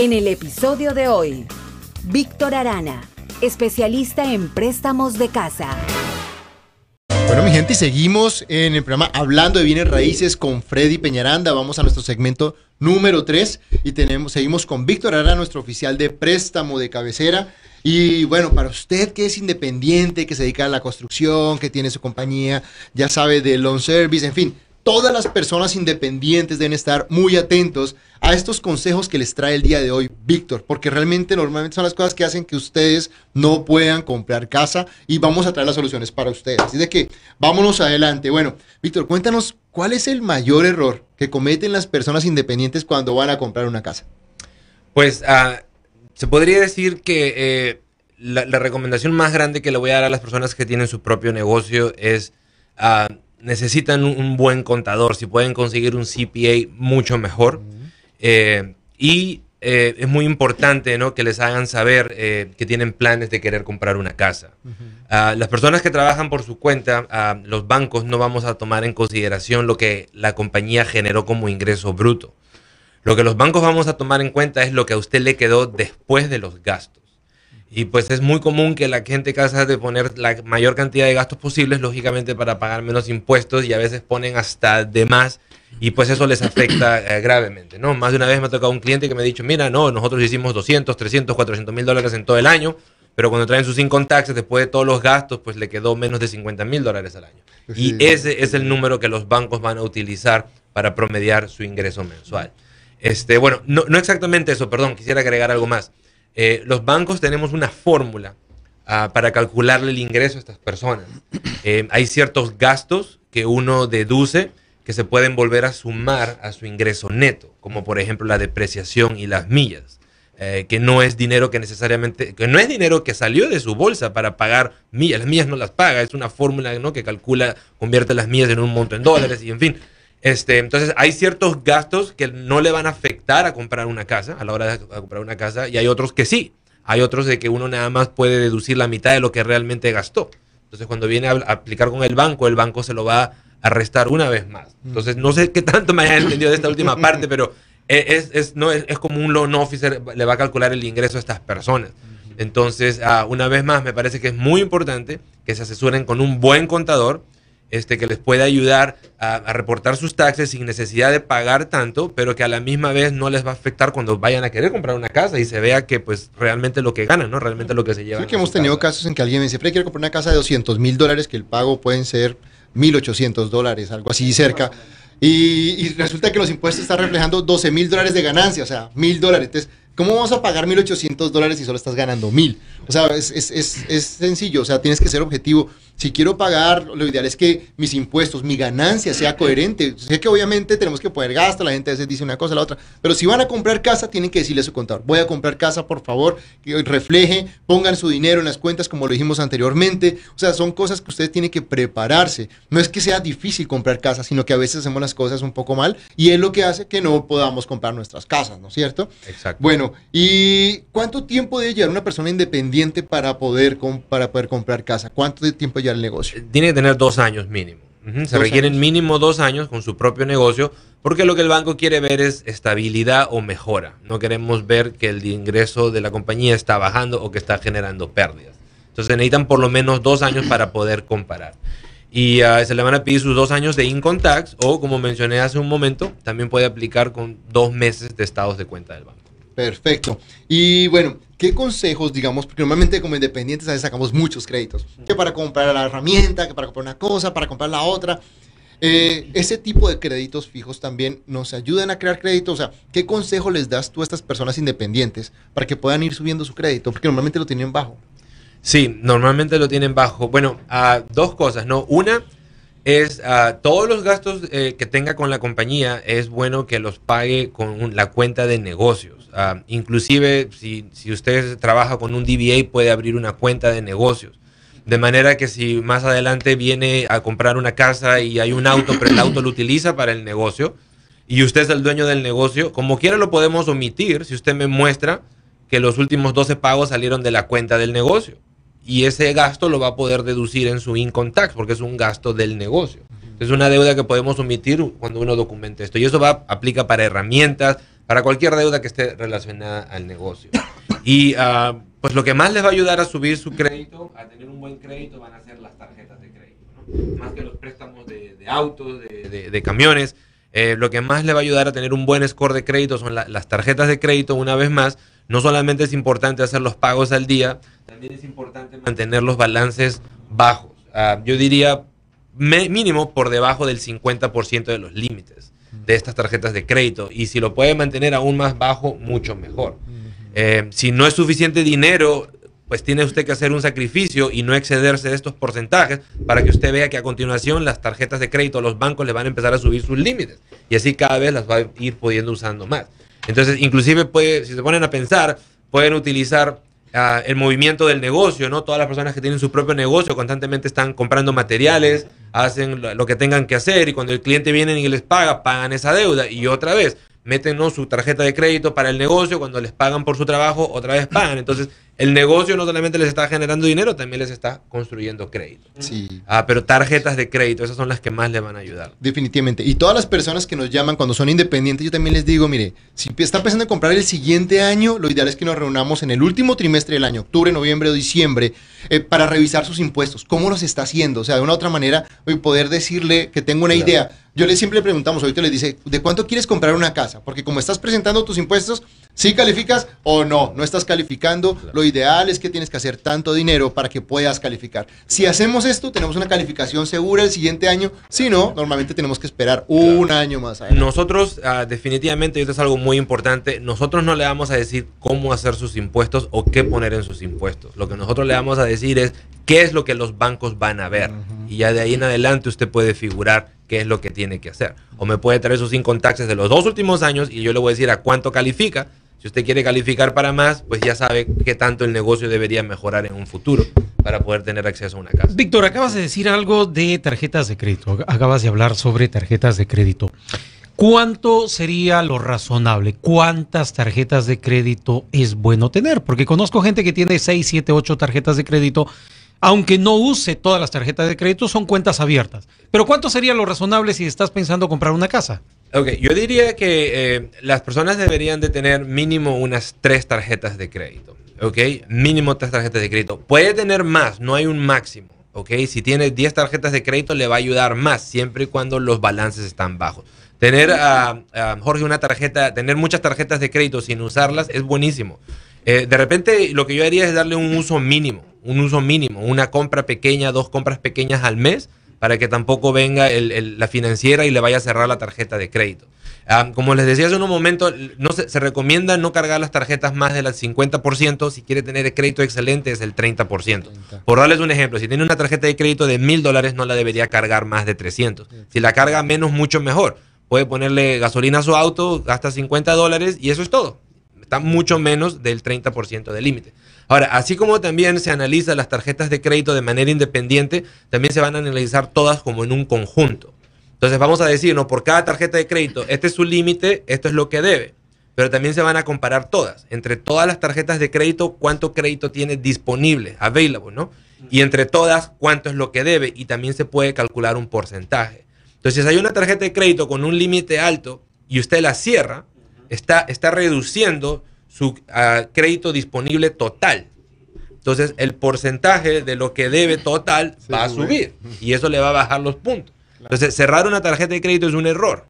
En el episodio de hoy, Víctor Arana, especialista en préstamos de casa. Bueno, mi gente, seguimos en el programa Hablando de Bienes Raíces con Freddy Peñaranda. Vamos a nuestro segmento número 3 y tenemos, seguimos con Víctor Arana, nuestro oficial de préstamo de cabecera. Y bueno, para usted que es independiente, que se dedica a la construcción, que tiene su compañía, ya sabe de loan service, en fin, todas las personas independientes deben estar muy atentos a estos consejos que les trae el día de hoy Víctor, porque realmente normalmente son las cosas que hacen que ustedes no puedan comprar casa y vamos a traer las soluciones para ustedes. Así de que vámonos adelante. Bueno, Víctor, cuéntanos cuál es el mayor error que cometen las personas independientes cuando van a comprar una casa. Pues uh, se podría decir que eh, la, recomendación más grande que le voy a dar a las personas que tienen su propio negocio es... Uh, necesitan un, buen contador. Si pueden conseguir un CPA, mucho mejor. Uh -huh. eh, y eh, es muy importante ¿no? que les hagan saber eh, que tienen planes de querer comprar una casa. Uh -huh. uh, las personas que trabajan por su cuenta, uh, los bancos no vamos a tomar en consideración lo que la compañía generó como ingreso bruto. Lo que los bancos vamos a tomar en cuenta es lo que a usted le quedó después de los gastos. Y pues es muy común que la gente casa de poner la mayor cantidad de gastos posibles, lógicamente para pagar menos impuestos y a veces ponen hasta de más y pues eso les afecta eh, gravemente, ¿no? Más de una vez me ha tocado un cliente que me ha dicho, mira, no, nosotros hicimos 200, 300, 400 mil dólares en todo el año, pero cuando traen sus income taxes, después de todos los gastos, pues le quedó menos de 50 mil dólares al año. Sí. Y ese es el número que los bancos van a utilizar para promediar su ingreso mensual. Este, bueno, no, no exactamente eso, perdón, quisiera agregar algo más. Eh, los bancos tenemos una fórmula uh, para calcularle el ingreso a estas personas. Eh, hay ciertos gastos que uno deduce que se pueden volver a sumar a su ingreso neto, como por ejemplo la depreciación y las millas. Eh, que no es dinero que necesariamente, que no es dinero que salió de su bolsa para pagar millas, las millas no las paga, es una fórmula ¿no? que calcula, convierte las millas en un monto en dólares y en fin. Este, entonces hay ciertos gastos que no le van a afectar a comprar una casa, a la hora de comprar una casa, y hay otros que sí. Hay otros de que uno nada más puede deducir la mitad de lo que realmente gastó. Entonces cuando viene a aplicar con el banco, el banco se lo va a restar una vez más. Entonces no sé qué tanto me haya entendido de esta última parte, pero es, es, no, es, es como un loan officer le va a calcular el ingreso a estas personas. Entonces, uh, una vez más, me parece que es muy importante que se asesoren con un buen contador, este, que les pueda ayudar a, a, reportar sus taxes sin necesidad de pagar tanto, pero que a la misma vez no les va a afectar cuando vayan a querer comprar una casa y se vea que pues realmente lo que ganan, ¿no? Realmente lo que se llevan. Sí, que hemos tenido casa. casos en que alguien me dice, quiero comprar una casa de 200 mil dólares, que el pago pueden ser 1.800 dólares, algo así cerca. Y, y, resulta que los impuestos están reflejando 12 mil dólares de ganancia, o sea, mil dólares. Entonces, ¿cómo vamos a pagar 1.800 dólares si solo estás ganando mil? O sea, es, es, es, es, sencillo, o sea, tienes que ser objetivo. Si quiero pagar, lo ideal es que mis impuestos, mi ganancia sea coherente. Sé que obviamente tenemos que poner gasto, la gente a veces dice una cosa, la otra, pero si van a comprar casa, tienen que decirle a su contador, voy a comprar casa, por favor, que refleje, pongan su dinero en las cuentas como lo dijimos anteriormente. O sea, son cosas que ustedes tienen que prepararse. No es que sea difícil comprar casa, sino que a veces hacemos las cosas un poco mal y es lo que hace que no podamos comprar nuestras casas, ¿no es cierto? Exacto. Bueno, ¿y cuánto tiempo debe llevar una persona independiente para poder, para poder comprar casa? ¿Cuánto tiempo lleva el negocio? Tiene que tener dos años mínimo. Uh -huh. Se requieren años. mínimo dos años con su propio negocio porque lo que el banco quiere ver es estabilidad o mejora. No queremos ver que el ingreso de la compañía está bajando o que está generando pérdidas. Entonces necesitan por lo menos dos años para poder comparar. Y uh, se le van a pedir sus dos años de income tax o, como mencioné hace un momento, también puede aplicar con dos meses de estados de cuenta del banco. Perfecto. Y bueno, ¿qué consejos, digamos, porque normalmente como independientes a veces sacamos muchos créditos, que para comprar la herramienta, que para comprar una cosa, para comprar la otra. Eh, ese tipo de créditos fijos también nos ayudan a crear créditos. O sea, ¿qué consejo les das tú a estas personas independientes para que puedan ir subiendo su crédito? Porque normalmente lo tienen bajo. Sí, normalmente lo tienen bajo. Bueno, uh, dos cosas, ¿no? Una es uh, todos los gastos eh, que tenga con la compañía es bueno que los pague con la cuenta de negocios. Uh, inclusive si, si, usted trabaja con un DBA puede abrir una cuenta de negocios. De manera que si más adelante viene a comprar una casa y hay un auto, pero el auto lo utiliza para el negocio y usted es el dueño del negocio, como quiera lo podemos omitir si usted me muestra que los últimos 12 pagos salieron de la cuenta del negocio. Y ese gasto lo va a poder deducir en su income tax porque es un gasto del negocio. Es una deuda que podemos omitir cuando uno documente esto. Y eso va, aplica para herramientas, para cualquier deuda que esté relacionada al negocio. Y ah, pues lo que más les va a ayudar a subir su crédito, a tener un buen crédito, van a ser las tarjetas de crédito. ¿no? Más que los préstamos de, autos, de, de, camiones. Eh, lo que más le va a ayudar a tener un buen score de crédito son la, las tarjetas de crédito, una vez más. No solamente es importante hacer los pagos al día, también es importante mantener los balances bajos. Uh, yo diría me, mínimo por debajo del 50% de los límites de estas tarjetas de crédito. Y si lo puede mantener aún más bajo, mucho mejor. Eh, si no es suficiente dinero, pues tiene usted que hacer un sacrificio y no excederse de estos porcentajes para que usted vea que a continuación las tarjetas de crédito, los bancos le van a empezar a subir sus límites y así cada vez las va a ir pudiendo usando más. Entonces, inclusive puede, si se ponen a pensar, pueden utilizar el movimiento del negocio, ¿no? Todas las personas que tienen su propio negocio constantemente están comprando materiales, hacen lo, que tengan que hacer y cuando el cliente viene y les paga, pagan esa deuda y otra vez meten su tarjeta de crédito para el negocio, cuando les pagan por su trabajo, otra vez pagan. Entonces, el negocio no solamente les está generando dinero, también les está construyendo crédito. Sí. Ah, pero tarjetas de crédito, esas son las que más le van a ayudar. Definitivamente. Y todas las personas que nos llaman cuando son independientes, yo también les digo, mire, si están pensando en comprar el siguiente año, lo ideal es que nos reunamos en el último trimestre del año, octubre, noviembre o diciembre, eh, para revisar sus impuestos, cómo los está haciendo. O sea, de una u otra manera, poder decirle que tengo una claro. idea. Yo le siempre le preguntamos, ahorita le dice, ¿de cuánto quieres comprar una casa? Porque como estás presentando tus impuestos, ¿sí calificas o no, no estás calificando. Claro. Lo ideal es que tienes que hacer tanto dinero para que puedas calificar. Si hacemos esto, tenemos una calificación segura el siguiente año. Si no, normalmente tenemos que esperar claro. un año más. Adelante. Nosotros, uh, definitivamente, y esto es algo muy importante, nosotros no le vamos a decir cómo hacer sus impuestos o qué poner en sus impuestos. Lo que nosotros le vamos a decir es qué es lo que los bancos van a ver. Uh -huh. Y ya de ahí en adelante usted puede figurar qué es lo que tiene que hacer. O me puede traer sus income taxes de los dos últimos años y yo le voy a decir a cuánto califica. Si usted quiere calificar para más, pues ya sabe qué tanto el negocio debería mejorar en un futuro para poder tener acceso a una casa. Víctor, acabas de decir algo de tarjetas de crédito. Acabas de hablar sobre tarjetas de crédito. ¿Cuánto sería lo razonable? ¿Cuántas tarjetas de crédito es bueno tener? Porque conozco gente que tiene 6, 7, 8 tarjetas de crédito aunque no use todas las tarjetas de crédito, son cuentas abiertas. Pero ¿cuánto sería lo razonable si estás pensando comprar una casa? Ok, yo diría que eh, las personas deberían de tener mínimo unas tres tarjetas de crédito. Ok, mínimo tres tarjetas de crédito. Puede tener más, no hay un máximo. Ok, si tiene 10 tarjetas de crédito le va a ayudar más, siempre y cuando los balances están bajos. Tener, uh, uh, Jorge, una tarjeta, tener muchas tarjetas de crédito sin usarlas es buenísimo. Eh, de repente lo que yo haría es darle un uso mínimo, un uso mínimo, una compra pequeña, dos compras pequeñas al mes, para que tampoco venga el, el, la financiera y le vaya a cerrar la tarjeta de crédito. Um, como les decía hace un momento, no se, se, recomienda no cargar las tarjetas más del 50%, si quiere tener crédito excelente es el 30%. 30. Por darles un ejemplo, si tiene una tarjeta de crédito de mil dólares no la debería cargar más de 300. Si la carga menos, mucho mejor. Puede ponerle gasolina a su auto, gasta 50 dólares y eso es todo está mucho menos del 30% del límite. Ahora, así como también se analizan las tarjetas de crédito de manera independiente, también se van a analizar todas como en un conjunto. Entonces vamos a decir, no, por cada tarjeta de crédito, este es su límite, esto es lo que debe. Pero también se van a comparar todas. Entre todas las tarjetas de crédito, cuánto crédito tiene disponible, available, ¿no? Y entre todas, cuánto es lo que debe. Y también se puede calcular un porcentaje. Entonces, si hay una tarjeta de crédito con un límite alto y usted la cierra, está, está reduciendo su uh, crédito disponible total. Entonces, el porcentaje de lo que debe total sí, va a subir y eso le va a bajar los puntos. Entonces, cerrar una tarjeta de crédito es un error.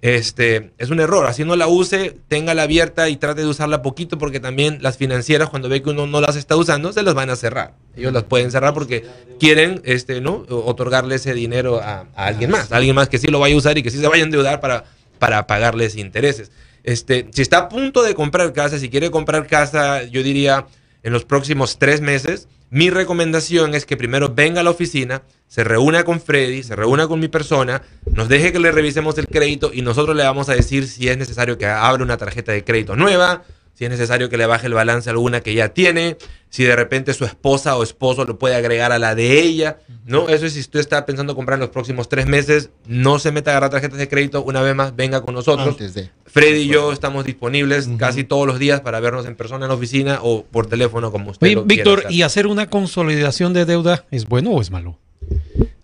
Este, es un error. Así no la use, téngala abierta y trate de usarla poquito porque también las financieras cuando ve que uno no las está usando, se las van a cerrar. Ellos las pueden cerrar porque quieren este, ¿no? otorgarle ese dinero a, a alguien más. A alguien más que sí lo vaya a usar y que sí se vaya a endeudar para, para pagarles intereses. Este, si está a punto de comprar casa, si quiere comprar casa, yo diría en los próximos tres meses, mi recomendación es que primero venga a la oficina, se reúna con Freddy, se reúna con mi persona, nos deje que le revisemos el crédito y nosotros le vamos a decir si es necesario que abra una tarjeta de crédito nueva, si es necesario que le baje el balance a alguna que ya tiene, si de repente su esposa o esposo lo puede agregar a la de ella, ¿no? Eso es si usted está pensando comprar en los próximos tres meses, no se meta a agarrar tarjetas de crédito, una vez más venga con nosotros. Freddy y yo estamos disponibles uh -huh. casi todos los días para vernos en persona en la oficina o por teléfono como usted Oye, lo Víctor, ¿y hacer una consolidación de deuda es bueno o es malo?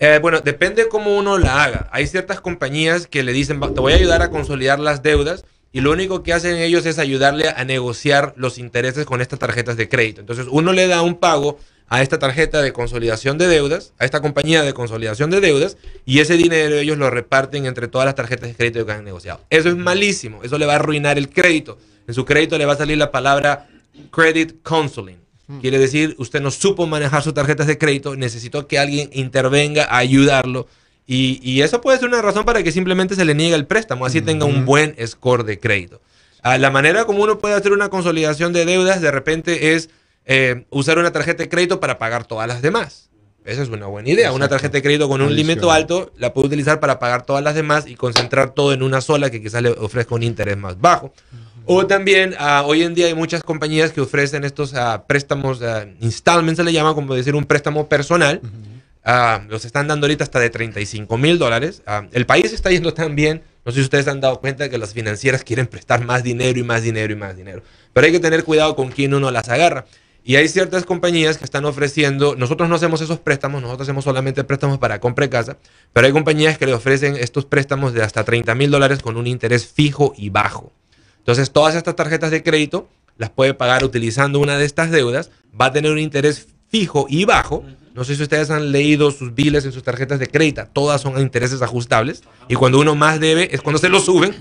Eh, bueno, depende cómo uno la haga. Hay ciertas compañías que le dicen, te voy a ayudar a consolidar las deudas y lo único que hacen ellos es ayudarle a negociar los intereses con estas tarjetas de crédito. Entonces uno le da un pago a esta tarjeta de consolidación de deudas, a esta compañía de consolidación de deudas, y ese dinero ellos lo reparten entre todas las tarjetas de crédito que han negociado. Eso es malísimo, eso le va a arruinar el crédito. En su crédito le va a salir la palabra credit counseling. Quiere decir, usted no supo manejar sus tarjetas de crédito, necesitó que alguien intervenga a ayudarlo. Y, eso puede ser una razón para que simplemente se le niegue el préstamo, así tenga un buen score de crédito. Ah, la manera como uno puede hacer una consolidación de deudas de repente es eh, usar una tarjeta de crédito para pagar todas las demás. Esa es una buena idea. Una tarjeta de crédito con un límite alto la puede utilizar para pagar todas las demás y concentrar todo en una sola que quizás le ofrezca un interés más bajo. O también, ah, hoy en día hay muchas compañías que ofrecen estos ah, préstamos, uh, installments se le llama, como decir, un préstamo personal. Los están dando ahorita hasta de 35 mil dólares. el país está yendo tan bien. No sé si ustedes han dado cuenta que las financieras quieren prestar más dinero y más dinero y más dinero. Pero hay que tener cuidado con quién uno las agarra. Y hay ciertas compañías que están ofreciendo, nosotros no hacemos esos préstamos, nosotros hacemos solamente préstamos para compra de casa, pero hay compañías que le ofrecen estos préstamos de hasta 30 mil dólares con un interés fijo y bajo. Entonces, todas estas tarjetas de crédito las puede pagar utilizando una de estas deudas, va a tener un interés fijo y bajo. No sé si ustedes han leído sus biles en sus tarjetas de crédito, todas son a intereses ajustables y cuando uno más debe es cuando se lo suben.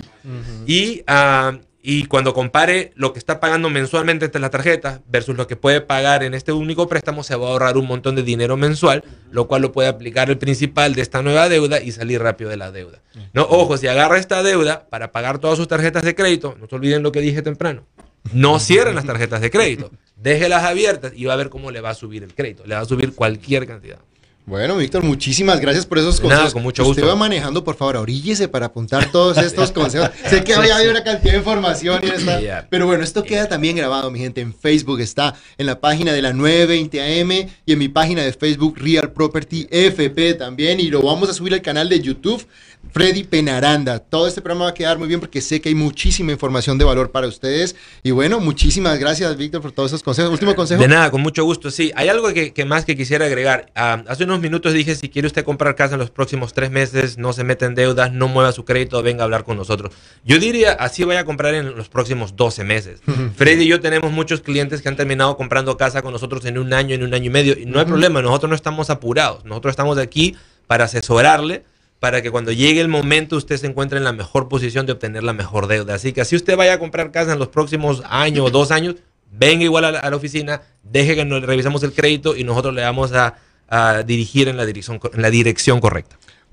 Y uh, y cuando compare lo que está pagando mensualmente entre la tarjeta versus lo que puede pagar en este único préstamo, se va a ahorrar un montón de dinero mensual, lo cual lo puede aplicar el principal de esta nueva deuda y salir rápido de la deuda. No, ojo, si agarra esta deuda para pagar todas sus tarjetas de crédito, no se olviden lo que dije temprano. No cierren las tarjetas de crédito, déjelas abiertas y va a ver cómo le va a subir el crédito. Le va a subir cualquier cantidad. Bueno, Víctor, muchísimas gracias por esos consejos. con mucho gusto. Usted va manejando, por favor, oríllese para apuntar todos estos consejos. sé que había una cantidad de información y está, pero bueno, esto queda también grabado, mi gente, en Facebook está en la página de la 920 AM y en mi página de Facebook Real Property FP también y lo vamos a subir al canal de YouTube Freddy Penaranda. Todo este programa va a quedar muy bien porque sé que hay muchísima información de valor para ustedes. Y bueno, muchísimas gracias, Víctor, por todos esos consejos. Último consejo. De nada, con mucho gusto. Sí, hay algo que, más que quisiera agregar. Ah, hace unos minutos dije, si quiere usted comprar casa en los próximos tres meses, no se mete en deudas, no mueva su crédito, venga a hablar con nosotros. Yo diría, así vaya a comprar en los próximos 12 meses. Freddy y yo tenemos muchos clientes que han terminado comprando casa con nosotros en un año, en un año y medio. Y no hay problema, nosotros no estamos apurados. Nosotros estamos aquí para asesorarle para que cuando llegue el momento usted se encuentre en la mejor posición de obtener la mejor deuda. Así que así usted vaya a comprar casa en los próximos años o dos años, venga igual a la, oficina, deje que nos revisemos el crédito y nosotros le vamos a, dirigir en la dirección, en la dirección correcta.